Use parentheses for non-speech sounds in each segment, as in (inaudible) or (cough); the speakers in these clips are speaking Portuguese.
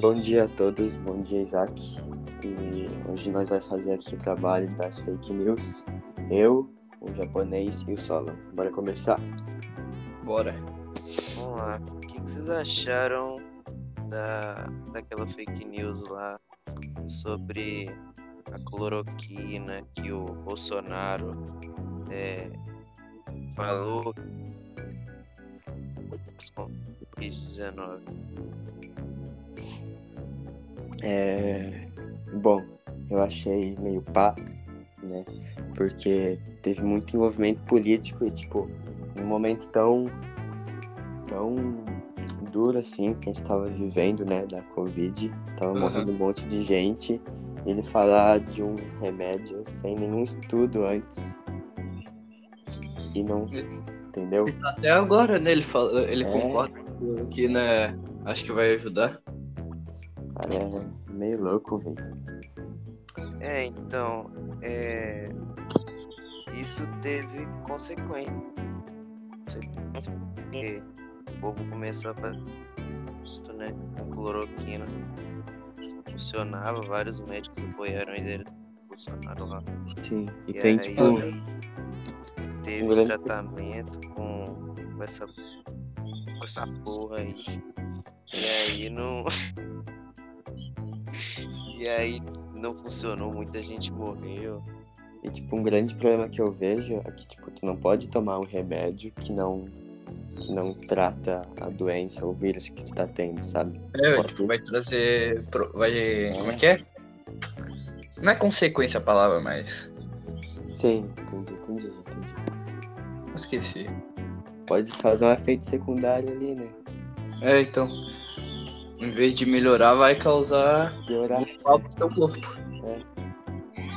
Bom dia a todos, bom dia Isaac. E hoje nós vai fazer aqui o trabalho das fake news. Eu, o japonês e o Solon. Bora começar? Bora. Vamos lá. O que, que vocês acharam da, daquela fake news lá sobre a cloroquina que o Bolsonaro é, falou Covid-19? É... Bom, eu achei meio pá, né? Porque teve muito envolvimento político e, tipo, num momento tão, tão duro assim que a gente tava vivendo, né, da Covid, tava Uhum. morrendo um monte de gente, ele falar de um remédio sem nenhum estudo antes. E não, entendeu? Até agora, né? Ele, fala, ele É. concorda que, né? Acho que vai ajudar. Cara, é meio louco, velho. É, então, é, isso teve consequência. Porque o povo começou a fazer né, com cloroquina. Funcionava, vários médicos apoiaram do Bolsonaro lá. Sim. E, E tem, aí tipo, teve um grande- tratamento com, com, essa, com essa porra aí. E aí não. (laughs) e aí não funcionou, muita gente morreu. E, tipo, um grande problema que eu vejo é que, tipo, tu não pode tomar um remédio que não, que não trata a doença ou o vírus que tu tá tendo, sabe? É, pode- tipo, vai trazer. Vai. Como é que é? Não é consequência a palavra, mas. Sim, entendi, entendi, entendi. Esqueci. Pode causar um efeito secundário ali, né? É, então. Em vez de melhorar, vai causar Piorar. mal pro teu corpo.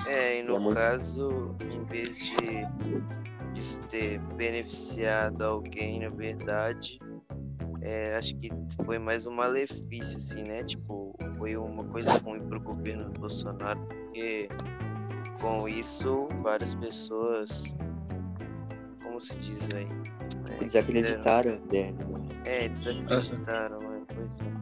É, e no É muito- caso, em vez de isso ter beneficiado alguém, na verdade, é, acho que foi mais um malefício, assim, né? Tipo, foi uma coisa ruim pro governo do Bolsonaro, porque com isso várias pessoas, como se diz aí? É, Desacreditaram dele, né? quiseram- É, desacreditaram, é, pois é.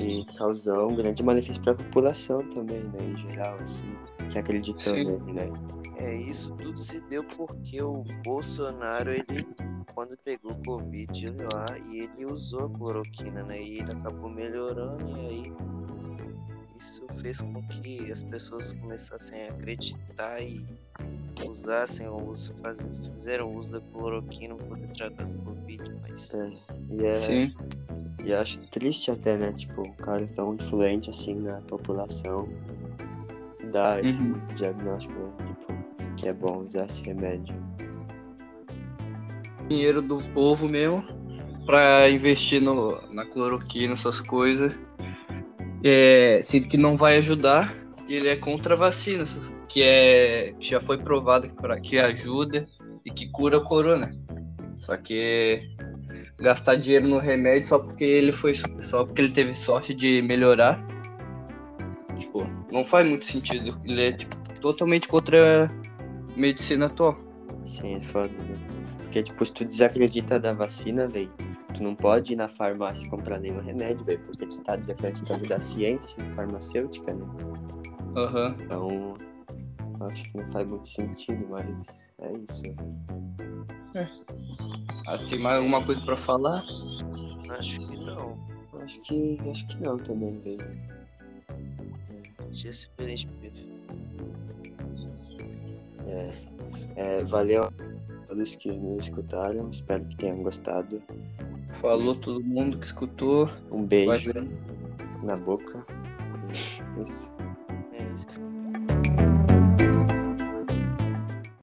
E causou um grande malefício pra população também, né? Em geral, assim. Que acreditou Sim. nele, né? É, isso tudo se deu porque o Bolsonaro, ele, quando pegou o Covid ele lá, e ele usou a cloroquina, né? E ele acabou melhorando, e aí isso fez com que as pessoas começassem a acreditar e usassem o uso, faz, fizeram uso da cloroquina para poder tratar do Covid, mas É. E é. Sim. E acho triste até, né? Tipo, um cara tão influente assim na população dar esse Uhum. diagnóstico, né? Tipo, que é bom usar esse remédio. dinheiro do povo mesmo pra investir no, na cloroquina, essas coisas. É, sendo que não vai ajudar, e ele é contra a vacina, que é que já foi provado que, pra- que ajuda e que cura o corona. Só que gastar dinheiro no remédio só porque ele foi só porque ele teve sorte de melhorar. Tipo, não faz muito sentido. Ele é tipo, totalmente contra a medicina atual. Sim, é foda, né? Porque, tipo, se tu desacredita da vacina, velho, tu não pode ir na farmácia comprar nenhum remédio, velho, porque tu tá desacreditando da ciência farmacêutica, né? Aham. Então, eu acho que não faz muito sentido, mas é isso. Ah, tem mais alguma coisa pra falar? acho que não. Acho que, acho que não também, velho. Tinha simplesmente É, é, valeu a todos que nos escutaram, espero que tenham gostado. Falou todo mundo que escutou. Um beijo na boca. É isso. é isso.